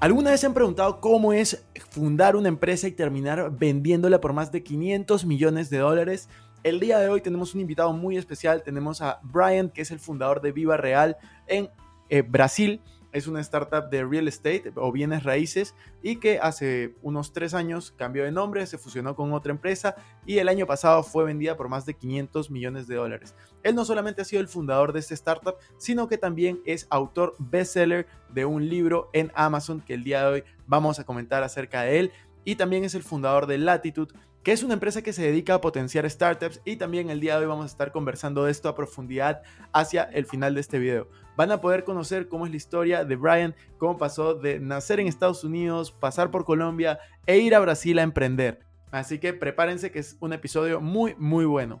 ¿Alguna vez se han preguntado cómo es fundar una empresa y terminar vendiéndola por más de 500 millones de dólares? El día de hoy tenemos un invitado muy especial, tenemos a Brian, que es el fundador de Viva Real en eh, Brasil. Es una startup de real estate o bienes raíces y que hace unos tres años cambió de nombre, se fusionó con otra empresa y el año pasado fue vendida por más de 500 millones de dólares. Él no solamente ha sido el fundador de esta startup, sino que también es autor bestseller de un libro en Amazon que el día de hoy vamos a comentar acerca de él. Y también es el fundador de Latitude, que es una empresa que se dedica a potenciar startups. Y también el día de hoy vamos a estar conversando de esto a profundidad hacia el final de este video. Van a poder conocer cómo es la historia de Brian, cómo pasó de nacer en Estados Unidos, pasar por Colombia e ir a Brasil a emprender. Así que prepárense que es un episodio muy, muy bueno.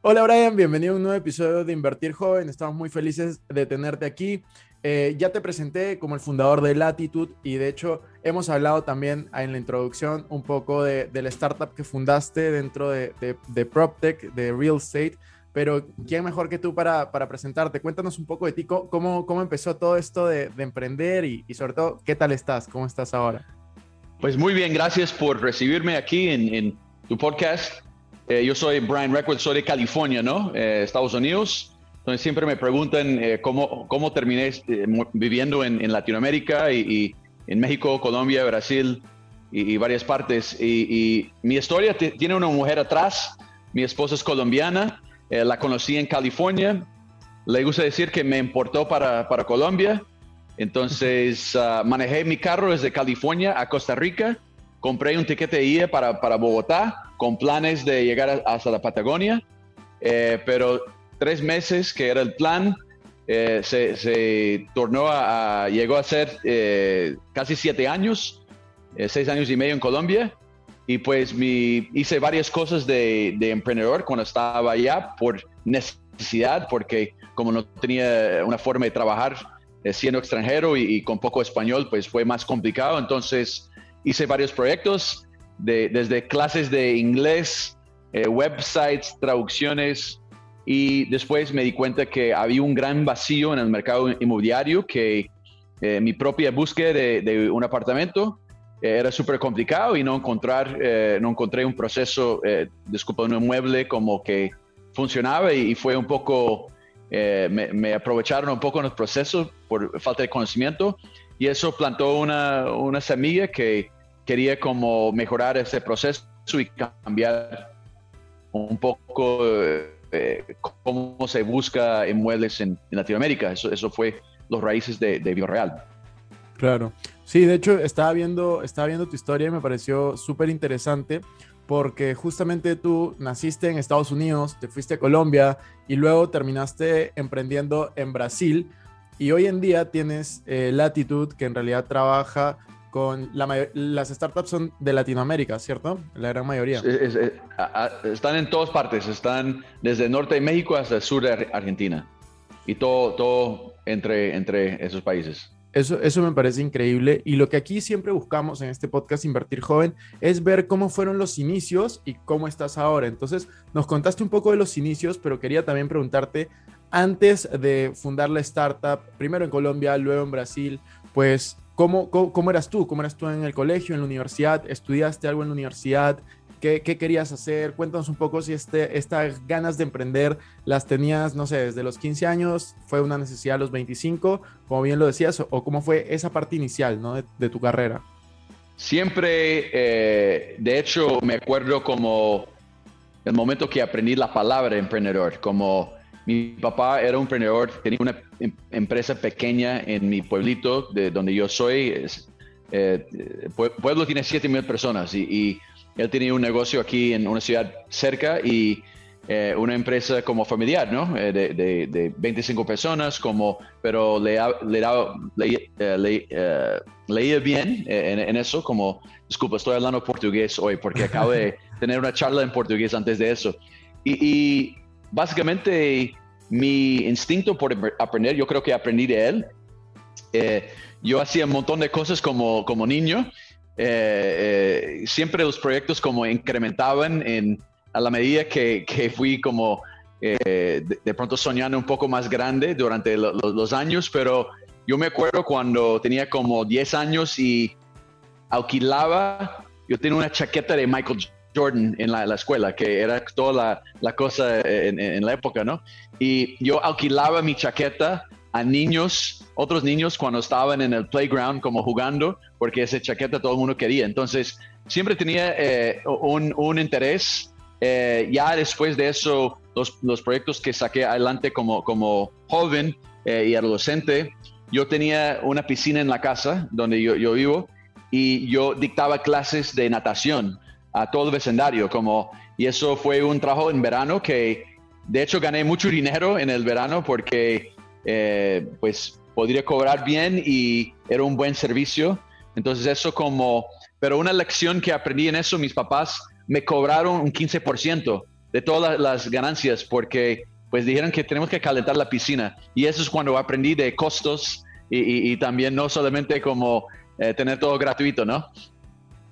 Hola Brian, bienvenido a un nuevo episodio de Invertir Joven. Estamos muy felices de tenerte aquí. Eh, ya te presenté como el fundador de Latitude y de hecho hemos hablado también en la introducción un poco de, la startup que fundaste dentro de, de, de PropTech, de Real Estate. Pero ¿quién mejor que tú para, para presentarte? Cuéntanos un poco de ti, cómo, cómo empezó todo esto de, de emprender y, sobre todo, ¿qué tal estás? ¿Cómo estás ahora? Pues muy bien, gracias por recibirme aquí en tu podcast. Eh, yo soy Brian Records, soy de California, ¿no? Eh, Estados Unidos. Entonces siempre me preguntan eh, cómo, cómo terminé eh, viviendo en, en Latinoamérica y, y, en México, Colombia, Brasil y, y varias partes. Y, y mi historia tiene una mujer atrás. Mi esposa es colombiana. La conocí en California. Le gusta decir que me importó para, para Colombia. Entonces uh, manejé mi carro desde California a Costa Rica. Compré un tiquete de ida para, para Bogotá con planes de llegar hasta la Patagonia. Eh, pero tres meses, que era el plan, eh, se, tornó a, a, llegó a ser eh, casi siete años, seis años y medio en Colombia. Y pues mi, hice varias cosas de, de emprendedor cuando estaba allá por necesidad, porque como no tenía una forma de trabajar siendo extranjero y, con poco español, pues fue más complicado. Entonces hice varios proyectos, de, desde clases de inglés, eh, websites, traducciones, y después me di cuenta que había un gran vacío en el mercado inmobiliario, que eh, mi propia búsqueda de, de un apartamento eh, era súper complicado y no, encontrar, no encontré un proceso, disculpa, un mueble como que funcionaba y, y fue un poco eh, me, me, aprovecharon un poco en el proceso por falta de conocimiento y eso plantó una, una semilla que quería como mejorar ese proceso y cambiar un poco eh, cómo se busca en, en, Latinoamérica. Eso, eso fue los raíces de, de Bioreal. Claro. Sí, de hecho estaba viendo, estaba viendo tu historia y me pareció súper interesante porque justamente tú naciste en Estados Unidos, te fuiste a Colombia y luego terminaste emprendiendo en Brasil y hoy en día tienes eh, Latitude que en realidad trabaja con la las startups son de Latinoamérica, ¿cierto? La gran mayoría. Es, es, es, están en todas partes, están desde el norte de México hasta el sur de Argentina y todo, todo entre, entre esos países. Eso, eso me parece increíble y lo que aquí siempre buscamos en este podcast Invertir Joven es ver cómo fueron los inicios y cómo estás ahora. Entonces, nos contaste un poco de los inicios, pero quería también preguntarte, antes de fundar la startup, primero en Colombia, luego en Brasil, pues, ¿cómo, cómo, cómo eras tú? ¿Cómo eras tú en el colegio, en la universidad? ¿Estudiaste algo en la universidad? ¿Qué, qué querías hacer? Cuéntanos un poco si este, estas ganas de emprender las tenías, no sé, desde los 15 años, fue una necesidad a los 25, como bien lo decías, o, o cómo fue esa parte inicial ¿no? de, de tu carrera. Siempre, eh, de hecho, me acuerdo como el momento que aprendí la palabra emprendedor, como mi papá era un emprendedor, tenía una em- empresa pequeña en mi pueblito, de donde yo soy. Es, eh, pue- pueblo tiene 7 mil personas y, y él tenía un negocio aquí en una ciudad cerca y eh, una empresa como familiar, ¿no? Eh, de, de- de 25 personas, como, pero le, le le- le- leía bien en, en eso, como, disculpa, estoy hablando portugués hoy porque acabo de tener una charla en portugués antes de eso. Y, y básicamente mi instinto por ap- aprender, yo creo que aprendí de él. Eh, yo hacía un montón de cosas como, como niño. Eh, eh, siempre los proyectos como incrementaban en, a la medida que, que fui como de, pronto soñando un poco más grande durante lo- lo- los años, pero yo me acuerdo cuando tenía como 10 años y alquilaba, yo tenía una chaqueta de Michael Jordan en la, la escuela, que era toda la, la cosa en, en la época, ¿no? Y yo alquilaba mi chaqueta a niños, otros niños cuando estaban en el playground como jugando, porque esa chaqueta todo el mundo quería. Entonces, siempre tenía eh, un, un interés. Eh, ya después de eso, los, los proyectos que saqué adelante como, como joven eh, y adolescente, yo tenía una piscina en la casa donde yo, yo vivo y yo dictaba clases de natación a todo el vecindario, como, y eso fue un trabajo en verano que de hecho gané mucho dinero en el verano porque eh, pues podría cobrar bien y era un buen servicio. Entonces eso como, pero una lección que aprendí en eso, mis papás me cobraron un 15% de todas las ganancias porque pues dijeron que tenemos que calentar la piscina y eso es cuando aprendí de costos y, también no solamente como eh, tener todo gratuito, ¿no?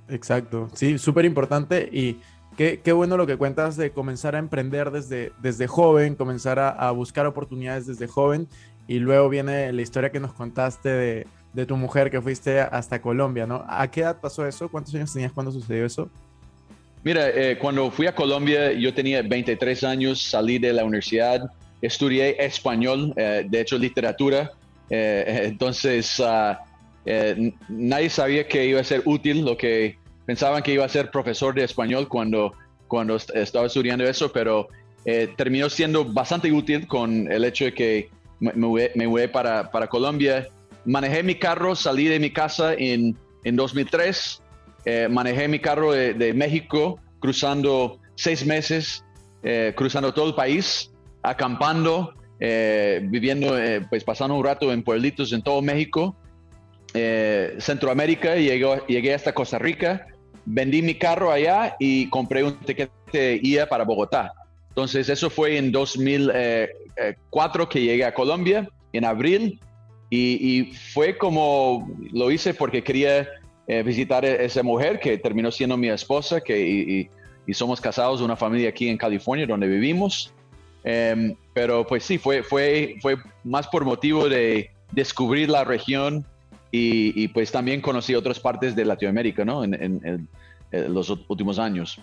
Exacto, sí, súper importante y qué, qué bueno lo que cuentas de comenzar a emprender desde, desde joven, comenzar a, buscar oportunidades desde joven y luego viene la historia que nos contaste de, de tu mujer que fuiste hasta Colombia, ¿no? ¿A qué edad pasó eso? ¿Cuántos años tenías cuando sucedió eso? Mira, eh, cuando fui a Colombia, yo tenía 23 años, salí de la universidad, estudié español, eh, de hecho literatura, eh, entonces ah, eh, nadie sabía que iba a ser útil, lo que pensaban que iba a ser profesor de español cuando, cuando est- estaba estudiando eso, pero eh, terminó siendo bastante útil con el hecho de que me, me mudé para, para Colombia. Manejé mi carro, salí de mi casa en, en 2003. Eh, manejé mi carro de, de México cruzando seis meses, eh, cruzando todo el país, acampando, eh, viviendo, eh, pues pasando un rato en pueblitos en todo México, eh, Centroamérica, llegué, llegué hasta Costa Rica, vendí mi carro allá y compré un tiquete IA para Bogotá. Entonces eso fue en 2004 que llegué a Colombia, en abril, y, y fue como lo hice porque quería eh, visitar a esa mujer que terminó siendo mi esposa, que y, y- y somos casados, una familia aquí en California donde vivimos. Em, pero pues sí, fue, fue, fue más por motivo de descubrir la región y, y, pues también conocí otras partes de Latinoamérica, ¿no? En, en- en- en los últimos años.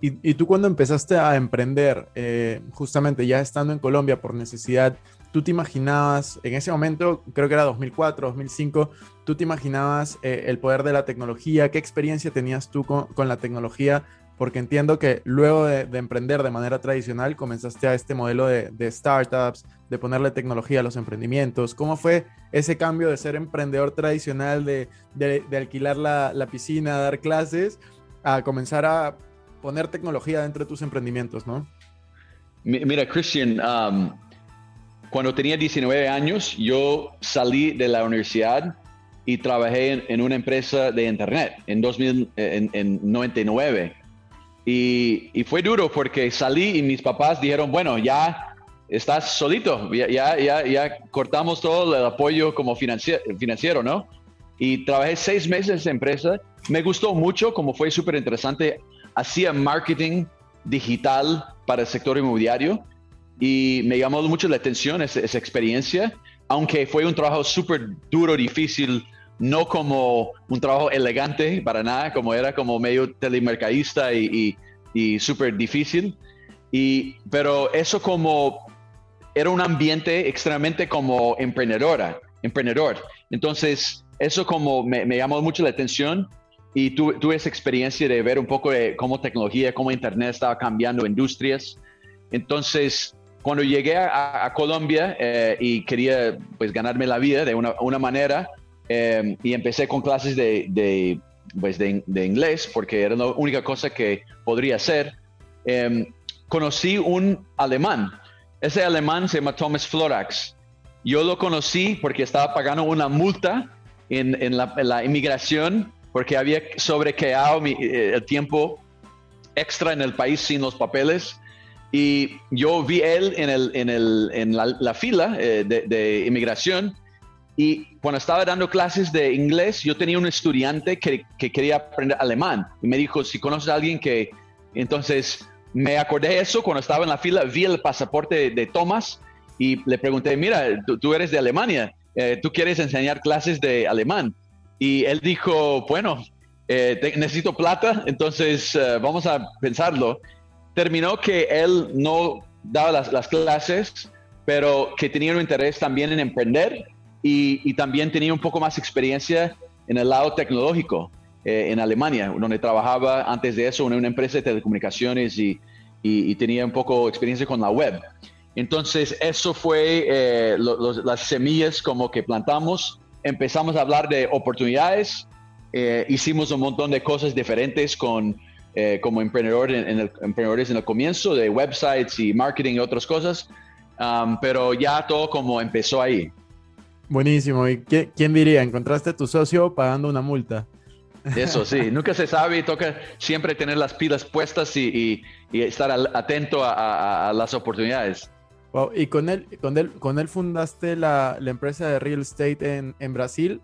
Y, y tú cuando empezaste a emprender, eh, justamente ya estando en Colombia por necesidad, ¿tú te imaginabas, en ese momento, creo que era 2004, 2005, tú te imaginabas eh, el poder de la tecnología? ¿Qué experiencia tenías tú con, con la tecnología? Porque entiendo que luego de, de emprender de manera tradicional, comenzaste a este modelo de, startups, de ponerle tecnología a los emprendimientos. ¿Cómo fue ese cambio de ser emprendedor tradicional, de, alquilar la, piscina, dar clases, a comenzar a poner tecnología dentro de tus emprendimientos, ¿no? Mi- Mira, Christian, um, cuando tenía 19 años, yo salí de la universidad y trabajé en, en una empresa de internet en, 2000, en, en 99. Y, fue duro porque salí y mis papás dijeron, bueno, ya estás solito, ya, ya, ya, cortamos todo el apoyo como financiero, ¿no? Y trabajé seis meses en empresa, me gustó mucho, como fue súper interesante, hacía marketing digital para el sector inmobiliario y me llamó mucho la atención esa, esa experiencia, aunque fue un trabajo súper duro, difícil, no como un trabajo elegante para nada, como era como medio telemercadista y, y, y súper difícil. Y, pero eso como era un ambiente extremadamente como emprendedora, emprendedor. Entonces, eso como me, me llamó mucho la atención y tu, tuve esa experiencia de ver un poco de cómo tecnología, cómo Internet estaba cambiando industrias. Entonces, cuando llegué a, Colombia eh, y quería pues ganarme la vida de una, una manera eh, y empecé con clases de, de, pues, de, de, inglés porque era la única cosa que podría hacer, eh, conocí un alemán. Ese alemán se llama Thomas Florax. Yo lo conocí porque estaba pagando una multa en, en, la, en la, inmigración porque había sobrequeado mi, eh, el tiempo extra en el país sin los papeles. Y yo vi él en, el, en, el, en la, la, fila eh, de, de, inmigración. Y cuando estaba dando clases de inglés, yo tenía un estudiante que, que, quería aprender alemán. Y me dijo, si conoces a alguien que... Entonces me acordé de eso cuando estaba en la fila, vi el pasaporte de, Thomas y le pregunté, mira, tú, tú eres de Alemania, eh, tú quieres enseñar clases de alemán. Y él dijo, bueno, eh, te, necesito plata, entonces uh, vamos a pensarlo. Terminó que él no daba las, las, clases, pero que tenía un interés también en emprender y, y también tenía un poco más experiencia en el lado tecnológico eh, en Alemania, donde trabajaba antes de eso en una empresa de telecomunicaciones y, y, y tenía un poco experiencia con la web. Entonces, eso fue eh, lo, las semillas como que plantamos empezamos a hablar de oportunidades, eh, hicimos un montón de cosas diferentes con, eh, como emprendedor en, en el, emprendedores en el comienzo, de websites y marketing y otras cosas, um, pero ya todo como empezó ahí. Buenísimo. ¿Y qué, quién diría? ¿Encontraste a tu socio pagando una multa? Eso sí, nunca se sabe y toca siempre tener las pilas puestas y, y, y estar al, atento a, a, a las oportunidades. Wow. ¿Y con él, con él, con él fundaste la, la empresa de real estate en, en, Brasil?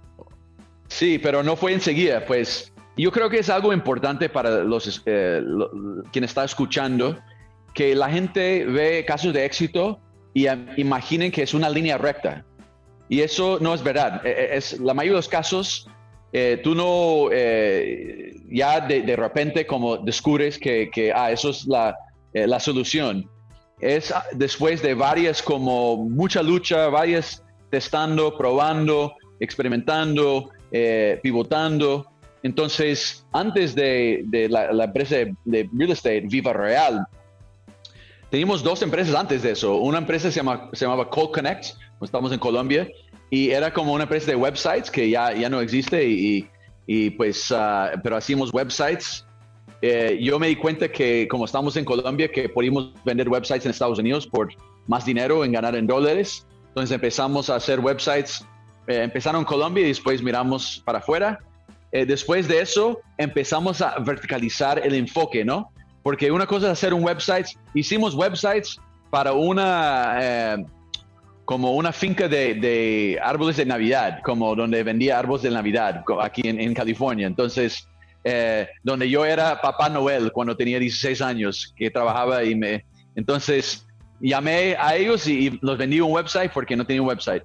Sí, pero no fue enseguida. Pues yo creo que es algo importante para los eh, lo, quien está escuchando, que la gente ve casos de éxito y um, imaginen que es una línea recta. Y eso no es verdad. Es, la mayoría de los casos, eh, tú no eh, ya de, repente como descubres que, que ah, eso es la, eh, la solución es después de varias como mucha lucha, varias testando, probando, experimentando, eh, pivotando. Entonces, antes de, de la, la, empresa de, real estate, Viva Real, teníamos dos empresas antes de eso. Una empresa se, llama, se llamaba Call Connect, estamos en Colombia, y era como una empresa de websites que ya, ya no existe, y, y pues, uh, pero hacíamos websites eh, yo me di cuenta que como estamos en Colombia, que podíamos vender websites en Estados Unidos por más dinero en ganar en dólares. Entonces empezamos a hacer websites, eh, empezaron en Colombia y después miramos para afuera. Eh, después de eso empezamos a verticalizar el enfoque, ¿no? Porque una cosa es hacer un website, hicimos websites para una, eh, como una finca de, de, árboles de Navidad, como donde vendía árboles de Navidad aquí en, en California. Entonces, eh, donde yo era Papá Noel cuando tenía 16 años, que trabajaba y me... Entonces llamé a ellos y, y los vendí un website porque no tenía un website.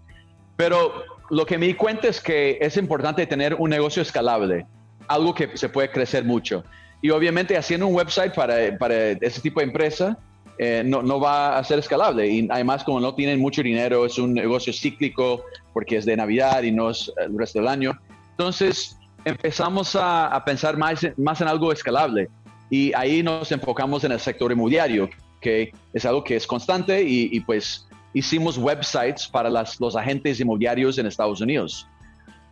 Pero lo que me di cuenta es que es importante tener un negocio escalable, algo que se puede crecer mucho. Y obviamente haciendo un website para, para ese tipo de empresa eh, no, no, va a ser escalable. Y además, como no tienen mucho dinero, es un negocio cíclico porque es de Navidad y no es el resto del año. Entonces, empezamos a, a pensar más, más en algo escalable y ahí nos enfocamos en el sector inmobiliario, que es algo que es constante y, y pues hicimos websites para las, los agentes inmobiliarios en Estados Unidos.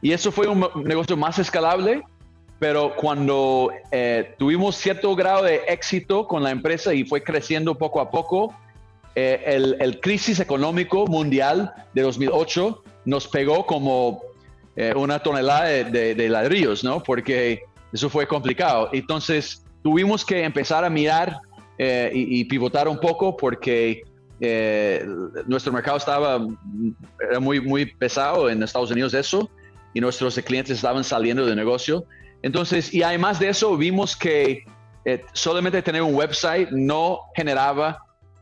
Y eso fue un negocio más escalable, pero cuando eh, tuvimos cierto grado de éxito con la empresa y fue creciendo poco a poco, eh, el, el, crisis económico mundial de 2008 nos pegó como eh, una tonelada de, de, de, ladrillos, ¿no? Porque eso fue complicado. Entonces tuvimos que empezar a mirar eh, y, y, pivotar un poco porque eh, nuestro mercado estaba era muy, muy pesado en Estados Unidos eso, y nuestros clientes estaban saliendo de negocio. Entonces, y además de eso, vimos que eh, solamente tener un website no generaba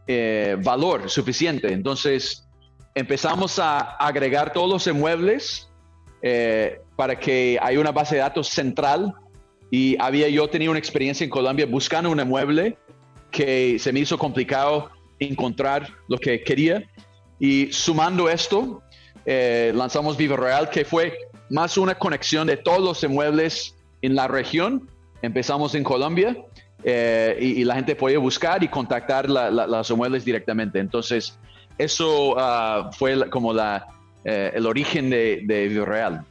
eh, valor suficiente. Entonces, empezamos a agregar todos los inmuebles eh, para que haya una base de datos central. Y había yo tenido una experiencia en Colombia buscando un inmueble que se me hizo complicado encontrar lo que quería. Y sumando esto, eh, lanzamos Viva Real, que fue más una conexión de todos los inmuebles en la región. Empezamos en Colombia eh, y, y la gente podía buscar y contactar la- la- los inmuebles directamente. Entonces, eso ah, fue como la, eh, el origen de, de Viva Real.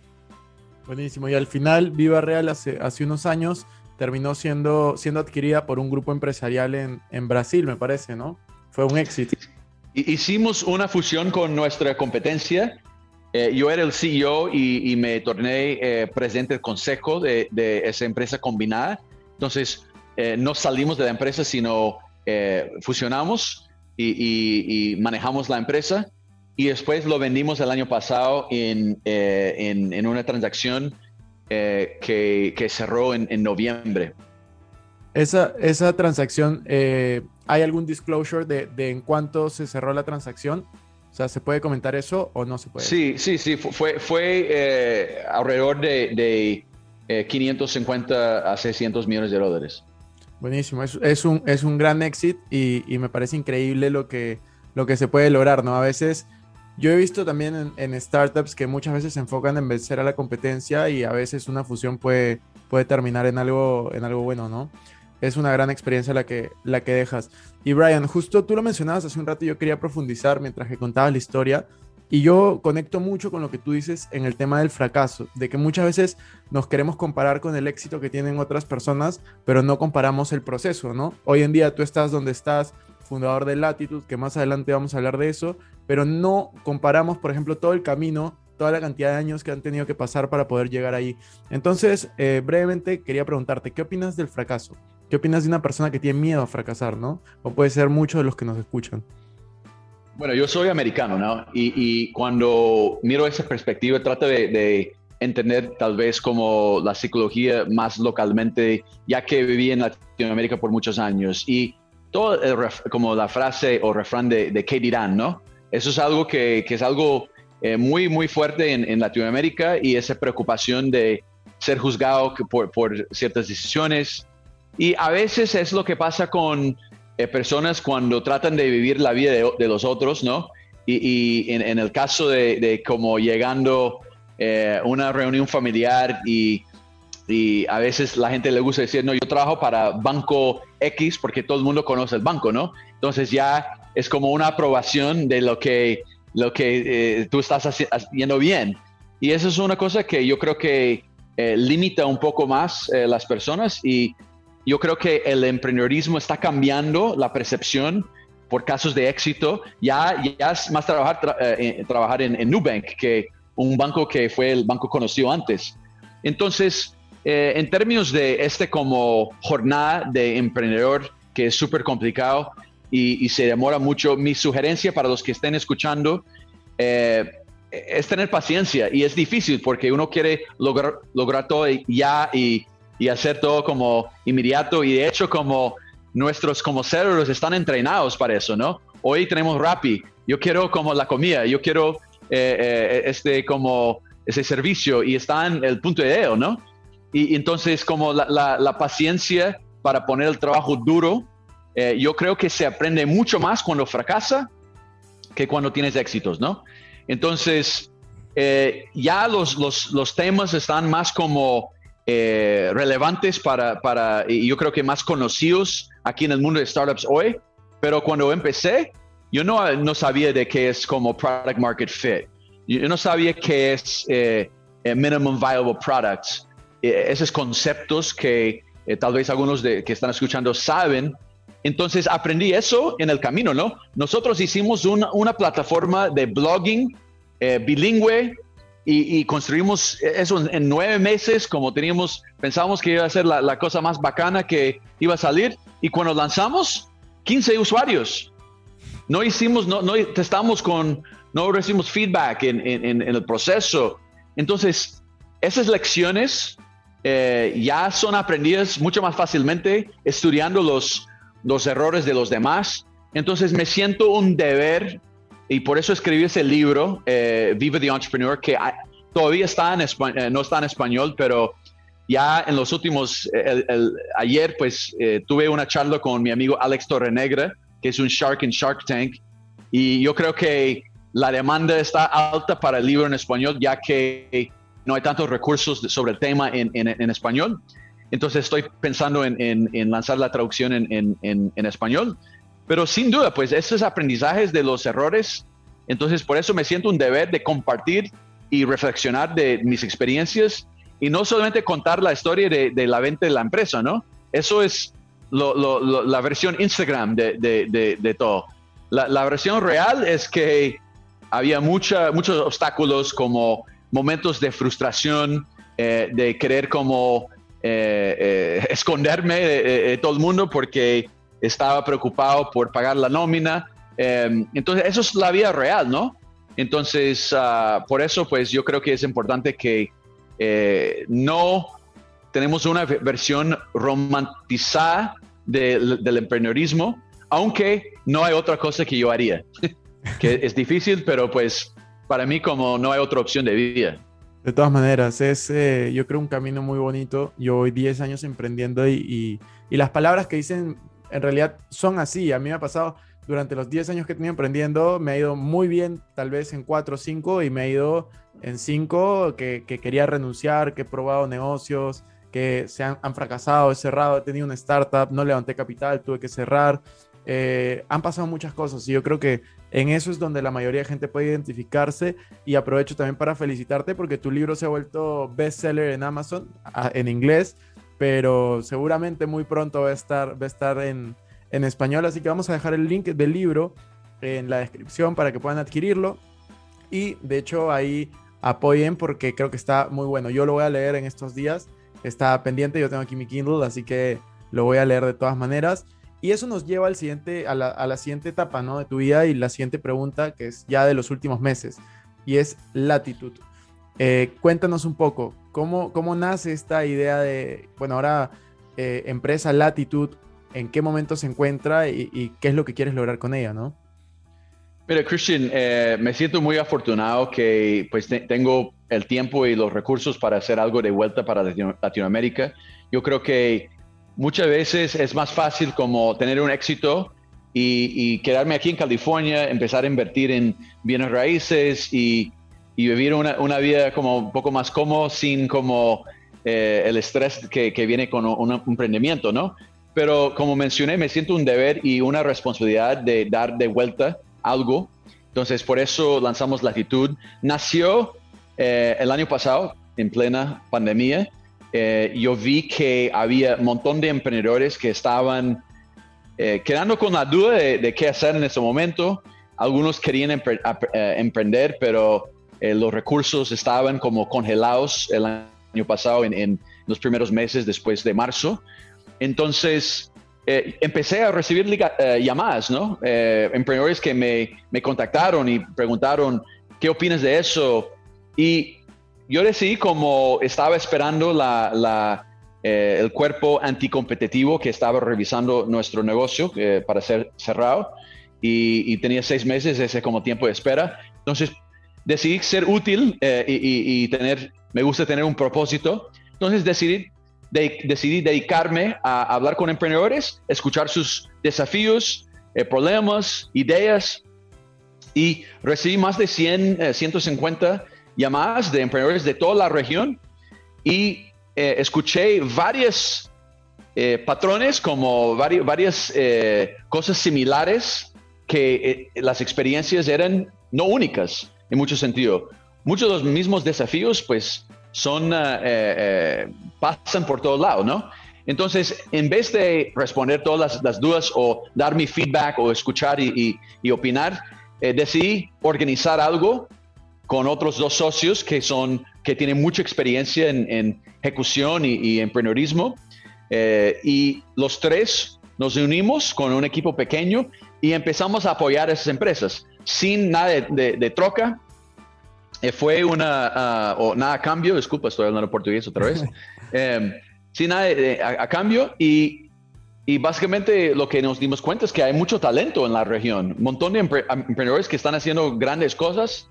Buenísimo. Y al final, Viva Real hace, hace unos años terminó siendo, siendo adquirida por un grupo empresarial en, en Brasil, me parece, ¿no? Fue un éxito. Hi- Hicimos una fusión con nuestra competencia. Eh, yo era el CEO y, me torné eh, presidente del consejo de, esa empresa combinada. Entonces, eh, no salimos de la empresa, sino fusionamos y, manejamos la empresa. Y después lo vendimos el año pasado en, en- en una transacción que, que cerró en, en noviembre. Esa, esa transacción, ¿hay algún disclosure de, de en cuánto se cerró la transacción? O sea, ¿se puede comentar eso o no se puede? Sí, sí, sí, fu- fue, fue eh, alrededor de, de, eh, 550 a 600 millones de dólares. Buenísimo, es, es un, es un gran éxito y, y me parece increíble lo que, lo que se puede lograr, ¿no? A veces yo he visto también en, en startups que muchas veces se enfocan en vencer a la competencia y a veces una fusión puede, puede terminar en algo, en algo bueno, ¿no? Es una gran experiencia la que, la que dejas. Y Brian, justo tú lo mencionabas hace un rato yo quería profundizar mientras que contabas la historia. Y yo conecto mucho con lo que tú dices en el tema del fracaso, de que muchas veces nos queremos comparar con el éxito que tienen otras personas, pero no comparamos el proceso, ¿no? Hoy en día tú estás donde estás, fundador de Latitude, que más adelante vamos a hablar de eso, pero no comparamos, por ejemplo, todo el camino, toda la cantidad de años que han tenido que pasar para poder llegar ahí. Entonces, eh, brevemente quería preguntarte, ¿qué opinas del fracaso? ¿Qué opinas de una persona que tiene miedo a fracasar, ¿no? O puede ser muchos de los que nos escuchan. Bueno, yo soy americano, ¿no? Y, y cuando miro esa perspectiva, trato de, de entender tal vez como la psicología más localmente, ya que viví en Latinoamérica por muchos años. Y todo el ref- como la frase o refrán de, de ¿qué dirán, no? Eso es algo que, que es algo eh, muy, muy fuerte en, en Latinoamérica y esa preocupación de ser juzgado por, por ciertas decisiones. Y a veces es lo que pasa con eh, personas cuando tratan de vivir la vida de, de los otros, ¿no? Y, y en, en el caso de, de como llegando eh, una reunión familiar y, y a veces la gente le gusta decir, no, yo trabajo para Banco X porque todo el mundo conoce el banco, ¿no? Entonces ya es como una aprobación de lo que, lo que eh, tú estás haci- haciendo bien. Y eso es una cosa que yo creo que eh, limita un poco más eh, las personas y yo creo que el emprendedorismo está cambiando la percepción por casos de éxito. Ya, ya es más trabajar, tra- eh, eh, trabajar en, en Nubank que un banco que fue el banco conocido antes. Entonces, eh, en términos de este como jornada de emprendedor que es súper complicado y, y se demora mucho, mi sugerencia para los que estén escuchando eh, es tener paciencia y es difícil porque uno quiere lograr, lograr todo ya y, y hacer todo como inmediato y de hecho como nuestros como cerebros están entrenados para eso, ¿no? Hoy tenemos Rappi, yo quiero como la comida, yo quiero eh, eh, este como ese servicio y está en el punto de ideo, ¿no? Y, entonces como la, paciencia para poner el trabajo duro, eh, yo creo que se aprende mucho más cuando fracasa que cuando tienes éxitos, ¿no? Entonces, ya los, los, los temas están más como eh, relevantes para, para, y yo creo que más conocidos aquí en el mundo de startups hoy, pero cuando empecé, yo no, no sabía de qué es como product market fit. Yo no sabía qué es eh, eh, minimum viable products. Esos conceptos que tal vez algunos de, que están escuchando saben. Entonces aprendí eso en el camino, ¿no? Nosotros hicimos una, una plataforma de blogging bilingüe y, y construimos eso en, en nueve meses, como teníamos, pensábamos que iba a ser la, la cosa más bacana que iba a salir. Y cuando lanzamos, 15 usuarios. no hicimos, no, no testamos con, no recibimos feedback en, en- en- el proceso. Entonces, esas lecciones eh, ya son aprendidas mucho más fácilmente estudiando los, los errores de los demás. Entonces, me siento un deber y por eso escribí ese libro, eh, Viva the Entrepreneur, que ah, todavía está en eh, no está en español, pero ya en los últimos, eh, el- el- ayer pues eh, tuve una charla con mi amigo Alex Torrenegra, que es un Shark en Shark Tank, y yo creo que la demanda está alta para el libro en español, ya que no hay tantos recursos sobre el tema en, en- en español. Entonces estoy pensando en, en- lanzar la traducción en español. Pero sin duda, pues esos aprendizajes de los errores, entonces por eso me siento un deber de compartir y reflexionar de mis experiencias y no solamente contar la historia de, la venta de la empresa, ¿no? Eso es la versión Instagram de, todo. La, versión real es que había mucha, muchos obstáculos como momentos de frustración, eh, de querer como eh, eh, esconderme de, de- de todo el mundo porque estaba preocupado por pagar la nómina. Eh, entonces, eso es la vida real, ¿no? Entonces, ah, por eso, pues yo creo que es importante que eh, no tenemos una ve- versión romantizada del, del emprendedorismo, aunque no hay otra cosa que yo haría, que es difícil, pero pues para mí como no hay otra opción de vida. De todas maneras, es eh, yo creo un camino muy bonito. Yo voy 10 años emprendiendo y, y- y las palabras que dicen en realidad son así. A mí me ha pasado durante los 10 años que he tenido emprendiendo, me ha ido muy bien, tal vez en 4 o 5, y me ha ido en 5 que, que quería renunciar, que he probado negocios, que se han, fracasado, he cerrado, he tenido una startup, no levanté capital, tuve que cerrar. Eh, han pasado muchas cosas y yo creo que en eso es donde la mayoría de gente puede identificarse y aprovecho también para felicitarte porque tu libro se ha vuelto bestseller en Amazon en inglés, pero seguramente muy pronto va a estar, va a estar en, en español, así que vamos a dejar el link del libro en la descripción para que puedan adquirirlo y de hecho ahí apoyen porque creo que está muy bueno. Yo lo voy a leer en estos días, está pendiente, yo tengo aquí mi Kindle, así que lo voy a leer de todas maneras. Y eso nos lleva al siguiente, a, la, a la siguiente etapa ¿no? de tu vida y la siguiente pregunta, que es ya de los últimos meses, y es latitud. Eh, cuéntanos un poco, ¿cómo, ¿cómo nace esta idea de, bueno, ahora eh, empresa latitud, en qué momento se encuentra y, qué es lo que quieres lograr con ella, ¿no? Mira, Christian, eh, me siento muy afortunado que pues te- tengo el tiempo y los recursos para hacer algo de vuelta para Latino- Latinoamérica. Yo creo que muchas veces es más fácil como tener un éxito y, y quedarme aquí en California, empezar a invertir en bienes raíces y, y vivir una, una vida como un poco más cómodo sin como eh, el estrés que, que viene con un, emprendimiento, ¿no? Pero como mencioné, me siento un deber y una responsabilidad de dar de vuelta algo. Entonces, por eso lanzamos Latitud. Nació eh, el año pasado, en plena pandemia. Eh, yo vi que había un montón de emprendedores que estaban eh, quedando con la duda de, de qué hacer en ese momento. Algunos querían empre- eh, emprender, pero eh, los recursos estaban como congelados el año pasado, en, los primeros meses después de marzo. Entonces, eh, empecé a recibir eh, llamadas, ¿no? Emprendedores que me, me contactaron y preguntaron, ¿qué opinas de eso? Y yo decidí, como estaba esperando la, el cuerpo anticompetitivo que estaba revisando nuestro negocio para ser cerrado, y, y tenía seis meses ese como tiempo de espera. Entonces, decidí ser útil eh, y, tener, me gusta tener un propósito. Entonces, decidí de- decidí dedicarme a hablar con emprendedores, escuchar sus desafíos, eh, problemas, ideas y recibí más de 100, eh, 150 llamadas de emprendedores de toda la región y eh, escuché varios patrones como vari- varias cosas similares que las experiencias eran no únicas en mucho sentido. Muchos de los mismos desafíos pues son, eh, eh, pasan por todos lados, ¿no? Entonces, en vez de responder todas las, las dudas o dar mi feedback o escuchar y, opinar, eh, decidí organizar algo con otros dos socios que son que tienen mucha experiencia en, ejecución y, y emprendedorismo. Eh, y los tres nos unimos con un equipo pequeño y empezamos a apoyar esas empresas sin nada de, de- de troca. Eh, fue una, ah, o nada a cambio, disculpa, estoy hablando portugués otra vez, Eh, sin nada de- a, a cambio y, y básicamente lo que nos dimos cuenta es que hay mucho talento en la región, un montón de empre- emprendedores que están haciendo grandes cosas.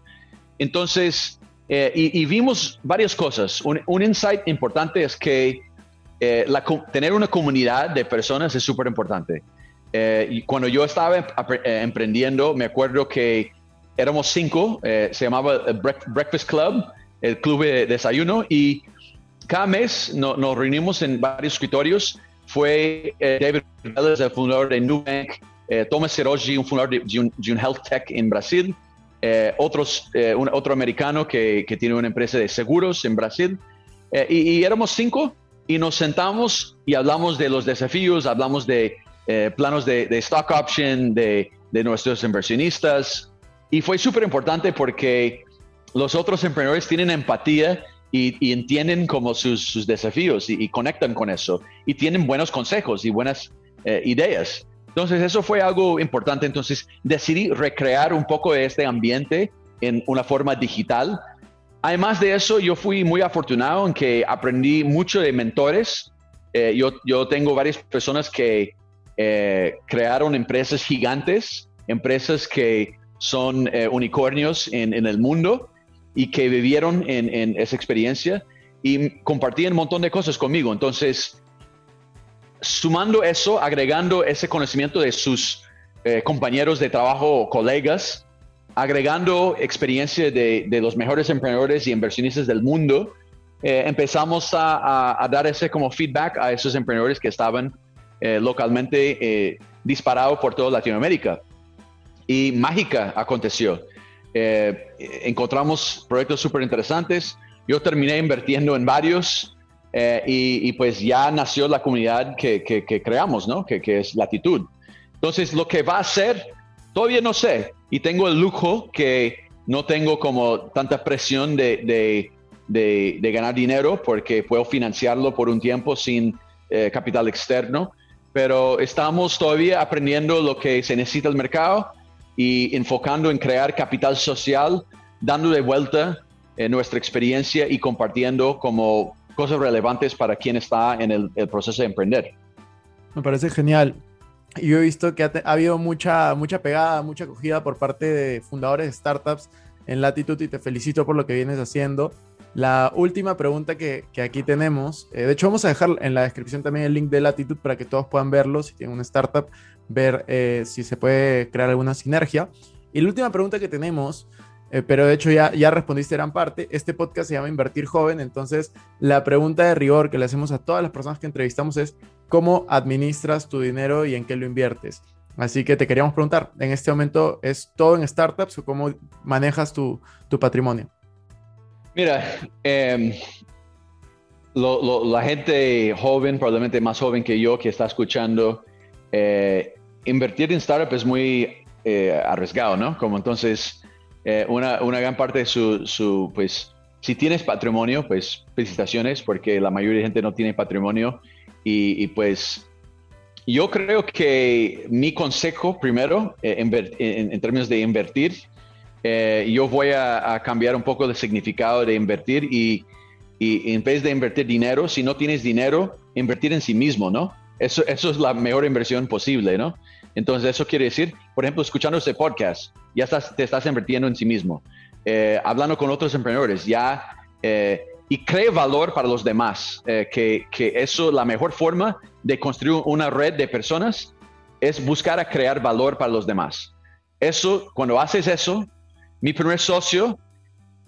Entonces, eh, y, y vimos varias cosas. Un, un insight importante es que eh, la tener una comunidad de personas es súper importante. Eh, y cuando yo estaba eh, emprendiendo, me acuerdo que éramos cinco, eh, se llamaba Brec- Breakfast Club, el club de desayuno, y cada mes no- nos reunimos en varios escritorios. Fue eh, David Vélez, el fundador de Nubank, eh, Thomas Seroji, un fundador de, de un, de un health tech en Brasil, eh, otros, eh, un- otro americano que, que tiene una empresa de seguros en Brasil, eh, y, y éramos cinco y nos sentamos y hablamos de los desafíos, hablamos de eh, planos de, de stock option, de, de nuestros inversionistas. Y fue súper importante porque los otros emprendedores tienen empatía y, y entienden como sus, sus desafíos y, y conectan con eso. Y tienen buenos consejos y buenas eh, ideas. Entonces eso fue algo importante. Entonces decidí recrear un poco de este ambiente en una forma digital. Además de eso, yo fui muy afortunado en que aprendí mucho de mentores. Eh, yo, yo tengo varias personas que eh, crearon empresas gigantes, empresas que son eh, unicornios en, el mundo y que vivieron en, esa experiencia y compartían un montón de cosas conmigo. Entonces, sumando eso, agregando ese conocimiento de sus eh, compañeros de trabajo o colegas, agregando experiencia de, los mejores emprendedores y inversionistas del mundo, empezamos a, a- a dar ese como feedback a esos emprendedores que estaban eh, localmente eh, disparados por toda Latinoamérica. Y mágica aconteció. Eh, encontramos proyectos súper interesantes. Yo terminé invirtiendo en varios eh, y, pues ya nació la comunidad que, creamos, ¿no? Que, es Latitud. Entonces, lo que va a ser, todavía no sé. Y tengo el lujo que no tengo como tanta presión de, de- ganar dinero porque puedo financiarlo por un tiempo sin capital externo. Pero estamos todavía aprendiendo lo que se necesita el mercado y enfocando en crear capital social, dando de vuelta nuestra experiencia y compartiendo como cosas relevantes para quien está en el, proceso de emprender. Me parece genial. Yo he visto que ha habido mucha, mucha pegada, mucha acogida por parte de fundadores de startups en Latitud y te felicito por lo que vienes haciendo. La última pregunta que, que aquí tenemos, eh, de hecho vamos a dejar en la descripción también el link de Latitud para que todos puedan verlo, si tienen una startup, ver eh, si se puede crear alguna sinergia. Y la última pregunta que tenemos, eh, pero de hecho ya, ya respondiste gran parte, este podcast se llama Invertir Joven, entonces la pregunta de rigor que le hacemos a todas las personas que entrevistamos es, cómo administras tu dinero y en qué lo inviertes. Así que te queríamos preguntar, ¿en este momento es todo en startups o cómo manejas tu, tu patrimonio? Mira, em, lo- lo- la gente joven, probablemente más joven que yo, que está escuchando, eh, invertir en startup es muy eh, arriesgado, ¿no? Como entonces, eh, una, una gran parte de su, su, pues, si tienes patrimonio, pues felicitaciones, porque la mayoría de gente no tiene patrimonio y, y, pues yo creo que mi consejo primero, eh, en, en términos de invertir, eh, yo voy a, a cambiar un poco el significado de invertir y, y en vez de invertir dinero, si no tienes dinero, invertir en sí mismo, ¿no? Eso, eso es la mejor inversión posible, ¿no? Entonces, eso quiere decir, por ejemplo, escuchando este podcast, ya estás, te estás invirtiendo en sí mismo, Eh, hablando con otros emprendedores, ya, eh, y cree valor para los demás, eh, que, que eso, la mejor forma de construir una red de personas es buscar a crear valor para los demás. Eso, cuando haces eso, mi primer socio,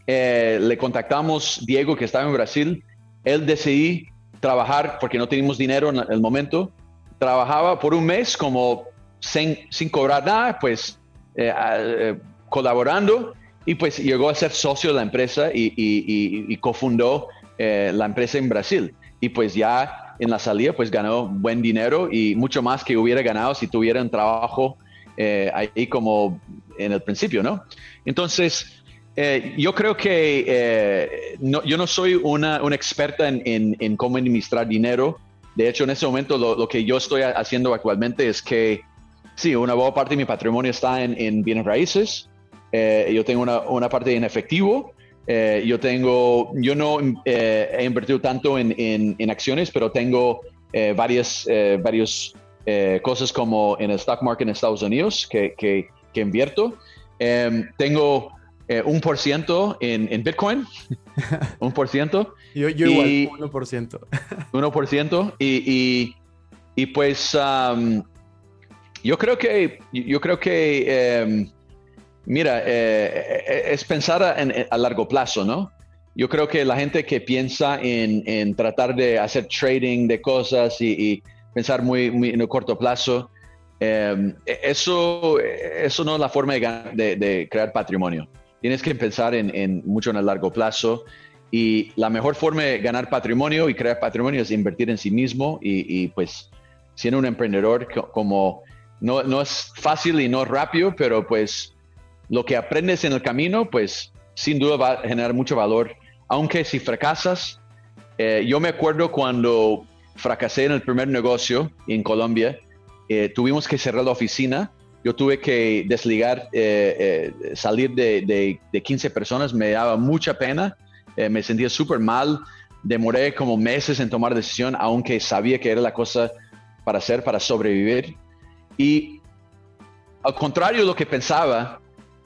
eh, le contactamos Diego, que estaba en Brasil. Él decidí trabajar porque no teníamos dinero en el momento. Trabajaba por un mes como sin, sin cobrar nada, pues eh, eh, colaborando y pues llegó a ser socio de la empresa y, y- y- y cofundó eh, la empresa en Brasil. Y pues ya en la salida pues ganó buen dinero y mucho más que hubiera ganado si tuviera un trabajo eh, ahí como en el principio, ¿no? Entonces, eh, yo creo que eh, no- yo no soy una, una experta en, en- cómo administrar dinero. De hecho, en ese momento lo, lo que yo estoy ha- haciendo actualmente es que Sí, una buena parte de mi patrimonio está en, en bienes raíces. Eh, yo tengo una, una, parte en efectivo. Eh, yo tengo, yo no eh, he invertido tanto en, acciones, pero tengo varias, varios cosas como en el stock market en Estados Unidos que, que invierto. Em, tengo un por ciento en, en Bitcoin, un por ciento. yo, yo igual, 1%. 1%. Y, y, y pues um, yo creo que, yo creo que um, mira, eh, es pensar a, en, a, largo plazo, ¿no? Yo creo que la gente que piensa en, en tratar de hacer trading de cosas y, y pensar muy, muy, en el corto plazo, eh, eso, eso no es la forma de, de, crear patrimonio. Tienes que pensar en, mucho en el largo plazo y la mejor forma de ganar patrimonio y crear patrimonio es invertir en sí mismo y, y pues siendo un emprendedor como no, no es fácil y no es rápido, pero pues lo que aprendes en el camino, pues sin duda va a generar mucho valor. Aunque si fracasas, eh, yo me acuerdo cuando fracasé en el primer negocio en Colombia, eh, tuvimos que cerrar la oficina. Yo tuve que desligar, eh, eh salir de, de, de, 15 personas, me daba mucha pena, me sentía súper mal, demoré como meses en tomar decisión, aunque sabía que era la cosa para hacer, para sobrevivir. Y al contrario de lo que pensaba,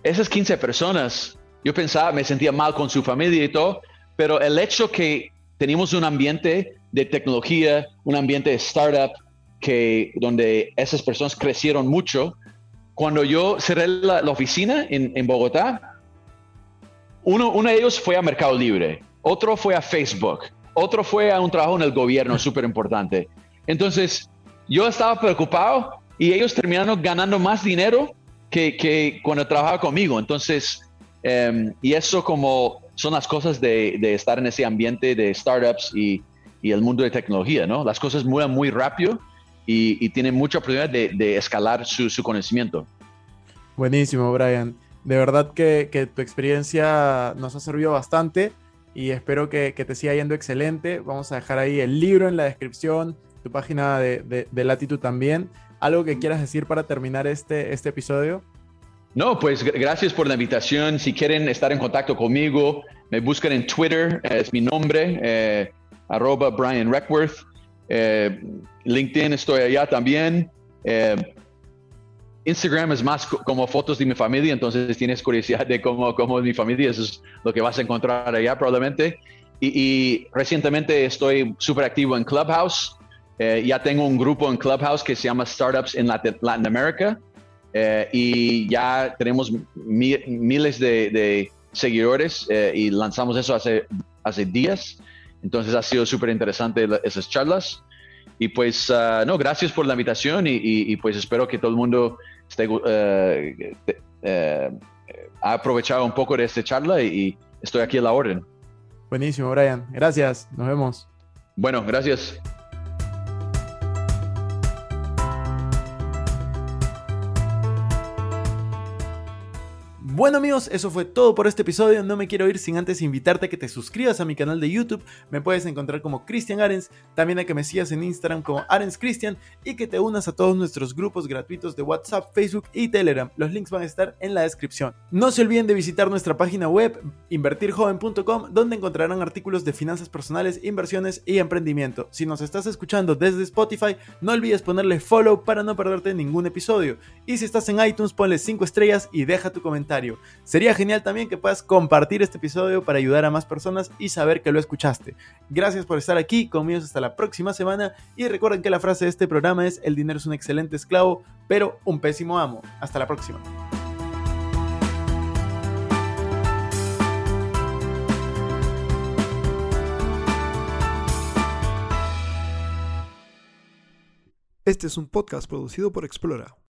esas 15 personas, yo pensaba, me sentía mal con su familia y todo, pero el hecho que teníamos un ambiente de tecnología, un ambiente de startup, que, donde esas personas crecieron mucho, cuando yo cerré la, la oficina en, en, Bogotá, uno, uno de ellos fue a Mercado Libre, otro fue a Facebook, otro fue a un trabajo en el gobierno súper importante. Entonces, yo estaba preocupado y ellos terminaron ganando más dinero que, que cuando trabajaba conmigo. Entonces, um, y eso como son las cosas de, de, estar en ese ambiente de startups y, y, el mundo de tecnología, ¿no? Las cosas mueven muy rápido y, y tienen mucha oportunidad de, de escalar su, su, conocimiento. Buenísimo, Brian. De verdad que, que, tu experiencia nos ha servido bastante y espero que, que, te siga yendo excelente. Vamos a dejar ahí el libro en la descripción, tu página de, de, de Latitud también. ¿Algo que quieras decir para terminar este, este episodio? No, pues gracias por la invitación. Si quieren estar en contacto conmigo, me buscan en Twitter, es mi nombre, eh, arroba Brian Reckworth. Eh, LinkedIn estoy allá también. Eh, Instagram es más como fotos de mi familia, entonces tienes curiosidad de cómo, cómo es mi familia, eso es lo que vas a encontrar allá probablemente. Y, recientemente estoy súper activo en Clubhouse. Eh, ya tengo un grupo en Clubhouse que se llama Startups in Latin, Latin America eh, y ya tenemos mi, miles de, seguidores y lanzamos eso hace días. Entonces ha sido súper interesante esas charlas. Y pues, uh, no, gracias por la invitación y, y, y, pues espero que todo el mundo esté, uh, uh, ha aprovechado un poco de esta charla y, y estoy aquí a la orden. Buenísimo, Brian. Gracias. Nos vemos. Bueno, gracias. Bueno amigos, eso fue todo por este episodio. No me quiero ir sin antes invitarte a que te suscribas a mi canal de YouTube. Me puedes encontrar como Cristian Arens, también a que me sigas en Instagram como Arens Cristian y que te unas a todos nuestros grupos gratuitos de WhatsApp, Facebook y Telegram. Los links van a estar en la descripción. No se olviden de visitar nuestra página web invertirjoven.com donde encontrarán artículos de finanzas personales, inversiones y emprendimiento. Si nos estás escuchando desde Spotify, no olvides ponerle follow para no perderte ningún episodio. Y si estás en iTunes, ponle 5 estrellas y deja tu Sería genial también que puedas compartir este episodio para ayudar a más personas y saber que lo escuchaste. Gracias por estar aquí, conmigo hasta la próxima semana y recuerden que la frase de este programa es el dinero es un excelente esclavo, pero un pésimo amo. Hasta la próxima. Este es un podcast producido por Explora.